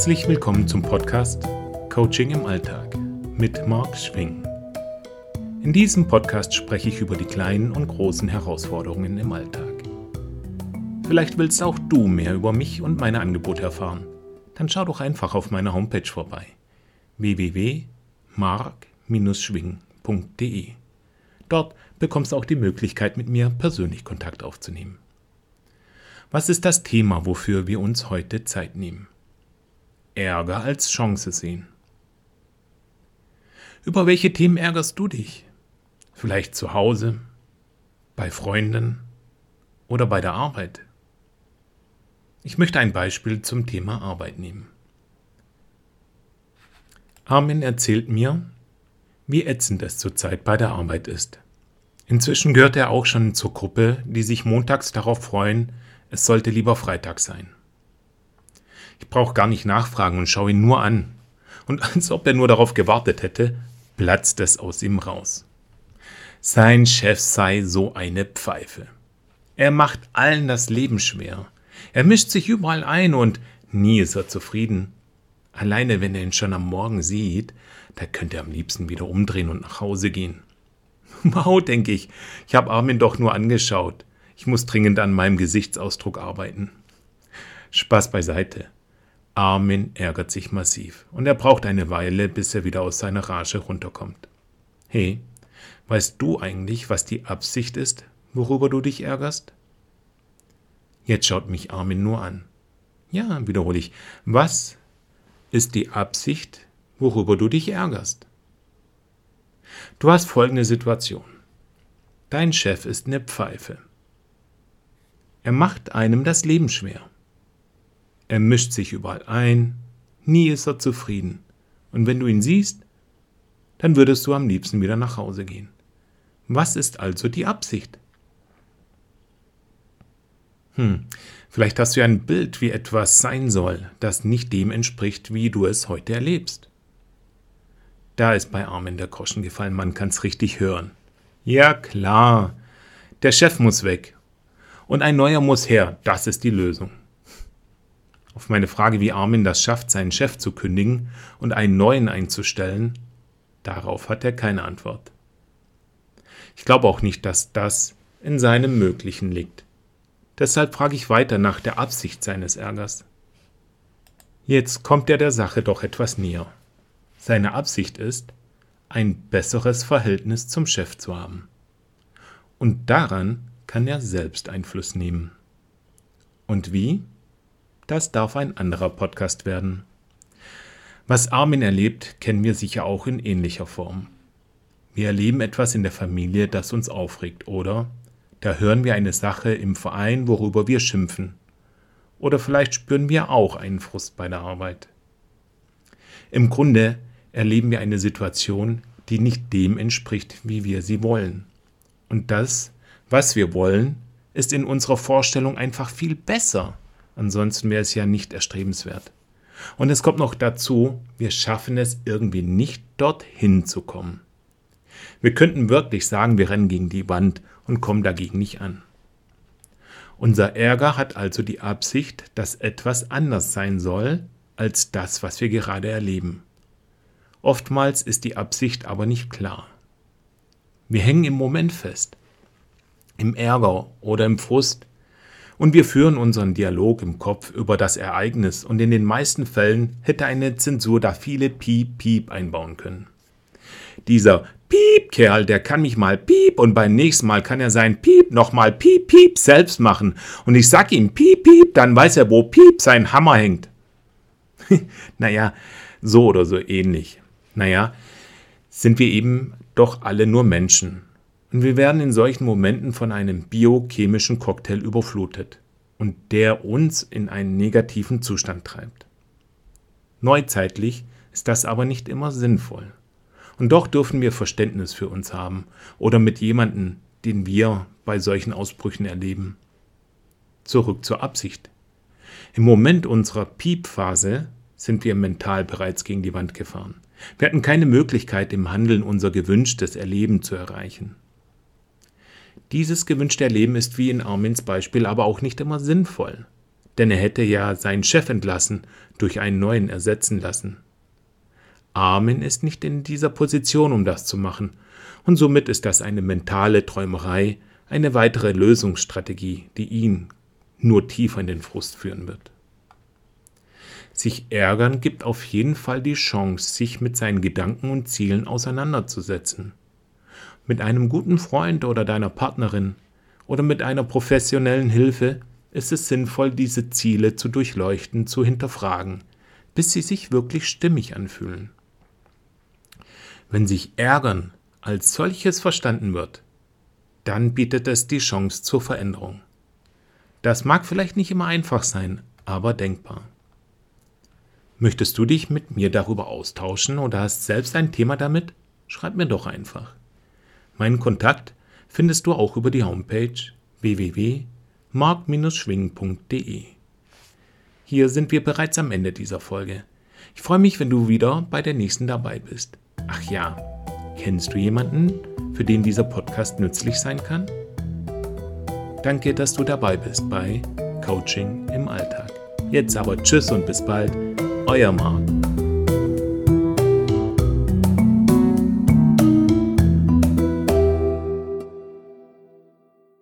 Herzlich willkommen zum Podcast Coaching im Alltag mit Marc Schwing. In diesem Podcast spreche ich über die kleinen und großen Herausforderungen im Alltag. Vielleicht willst auch du mehr über mich und meine Angebote erfahren. Dann schau doch einfach auf meiner Homepage vorbei www.mark-schwing.de. Dort bekommst du auch die Möglichkeit, mit mir persönlich Kontakt aufzunehmen. Was ist das Thema, wofür wir uns heute Zeit nehmen? Ärger als Chance sehen. Über welche Themen ärgerst du dich? Vielleicht zu Hause, bei Freunden oder bei der Arbeit? Ich möchte ein Beispiel zum Thema Arbeit nehmen. Armin erzählt mir, wie ätzend es zurzeit bei der Arbeit ist. Inzwischen gehört er auch schon zur Gruppe, die sich montags darauf freuen, es sollte lieber Freitag sein. Ich brauche gar nicht nachfragen und schaue ihn nur an. Und als ob er nur darauf gewartet hätte, platzt es aus ihm raus. Sein Chef sei so eine Pfeife. Er macht allen das Leben schwer. Er mischt sich überall ein und nie ist er zufrieden. Alleine wenn er ihn schon am Morgen sieht, da könnte er am liebsten wieder umdrehen und nach Hause gehen. Wow, denke ich, ich habe Armin doch nur angeschaut. Ich muss dringend an meinem Gesichtsausdruck arbeiten. Spaß beiseite. Armin ärgert sich massiv und er braucht eine Weile, bis er wieder aus seiner Rage runterkommt. Hey, weißt du eigentlich, was die Absicht ist, worüber du dich ärgerst? Jetzt schaut mich Armin nur an. Ja, wiederhole ich. Was ist die Absicht, worüber du dich ärgerst? Du hast folgende Situation. Dein Chef ist eine Pfeife. Er macht einem das Leben schwer. Er mischt sich überall ein, nie ist er zufrieden. Und wenn du ihn siehst, dann würdest du am liebsten wieder nach Hause gehen. Was ist also die Absicht? Hm, vielleicht hast du ein Bild, wie etwas sein soll, das nicht dem entspricht, wie du es heute erlebst. Da ist bei Armin der Groschen gefallen, man kann's richtig hören. Ja klar, der Chef muss weg und ein neuer muss her. Das ist die Lösung. Auf meine Frage, wie Armin das schafft, seinen Chef zu kündigen und einen neuen einzustellen, darauf hat er keine Antwort. Ich glaube auch nicht, dass das in seinem Möglichen liegt. Deshalb frage ich weiter nach der Absicht seines Ärgers. Jetzt kommt er der Sache doch etwas näher. Seine Absicht ist, ein besseres Verhältnis zum Chef zu haben. Und daran kann er selbst Einfluss nehmen. Und wie? Das darf ein anderer Podcast werden. Was Armin erlebt, kennen wir sicher auch in ähnlicher Form. Wir erleben etwas in der Familie, das uns aufregt, oder? Da hören wir eine Sache im Verein, worüber wir schimpfen. Oder vielleicht spüren wir auch einen Frust bei der Arbeit. Im Grunde erleben wir eine Situation, die nicht dem entspricht, wie wir sie wollen. Und das was wir wollen, ist in unserer Vorstellung einfach viel besser. Ansonsten wäre es ja nicht erstrebenswert. Und es kommt noch dazu, wir schaffen es irgendwie nicht dorthin zu kommen. Wir könnten wirklich sagen, wir rennen gegen die Wand und kommen dagegen nicht an. Unser Ärger hat also die Absicht, dass etwas anders sein soll als das, was wir gerade erleben. Oftmals ist die Absicht aber nicht klar. Wir hängen im Moment fest im Ärger oder im Frust. Und wir führen unseren Dialog im Kopf über das Ereignis und in den meisten Fällen hätte eine Zensur da viele Piep, Piep einbauen können. Dieser Piep-Kerl, der kann mich mal Piep und beim nächsten Mal kann er sein Piep nochmal Piep, Piep selbst machen. Und ich sag ihm Piep, Piep, dann weiß er, wo Piep sein Hammer hängt. naja, so oder so ähnlich. Naja, sind wir eben doch alle nur Menschen. Und wir werden in solchen Momenten von einem biochemischen Cocktail überflutet und der uns in einen negativen Zustand treibt. Neuzeitlich ist das aber nicht immer sinnvoll. Und doch dürfen wir Verständnis für uns haben oder mit jemandem, den wir bei solchen Ausbrüchen erleben. Zurück zur Absicht. Im Moment unserer Piepphase sind wir mental bereits gegen die Wand gefahren. Wir hatten keine Möglichkeit, im Handeln unser gewünschtes Erleben zu erreichen. Dieses gewünschte Erleben ist wie in Armins Beispiel aber auch nicht immer sinnvoll. denn er hätte ja seinen Chef entlassen, durch einen neuen ersetzen lassen. Armin ist nicht in dieser Position, um das zu machen, und somit ist das eine mentale Träumerei, eine weitere Lösungsstrategie, die ihn nur tiefer in den Frust führen wird. Sich ärgern gibt auf jeden Fall die Chance, sich mit seinen Gedanken und Zielen auseinanderzusetzen. Mit einem guten Freund oder deiner Partnerin oder mit einer professionellen Hilfe ist es sinnvoll, diese Ziele zu durchleuchten, zu hinterfragen, bis sie sich wirklich stimmig anfühlen. Wenn sich Ärgern als solches verstanden wird, dann bietet es die Chance zur Veränderung. Das mag vielleicht nicht immer einfach sein, aber denkbar. Möchtest du dich mit mir darüber austauschen oder hast selbst ein Thema damit? Schreib mir doch einfach. Meinen Kontakt findest du auch über die Homepage www.mark-schwingen.de. Hier sind wir bereits am Ende dieser Folge. Ich freue mich, wenn du wieder bei der nächsten dabei bist. Ach ja, kennst du jemanden, für den dieser Podcast nützlich sein kann? Danke, dass du dabei bist bei Coaching im Alltag. Jetzt aber Tschüss und bis bald, euer Marc.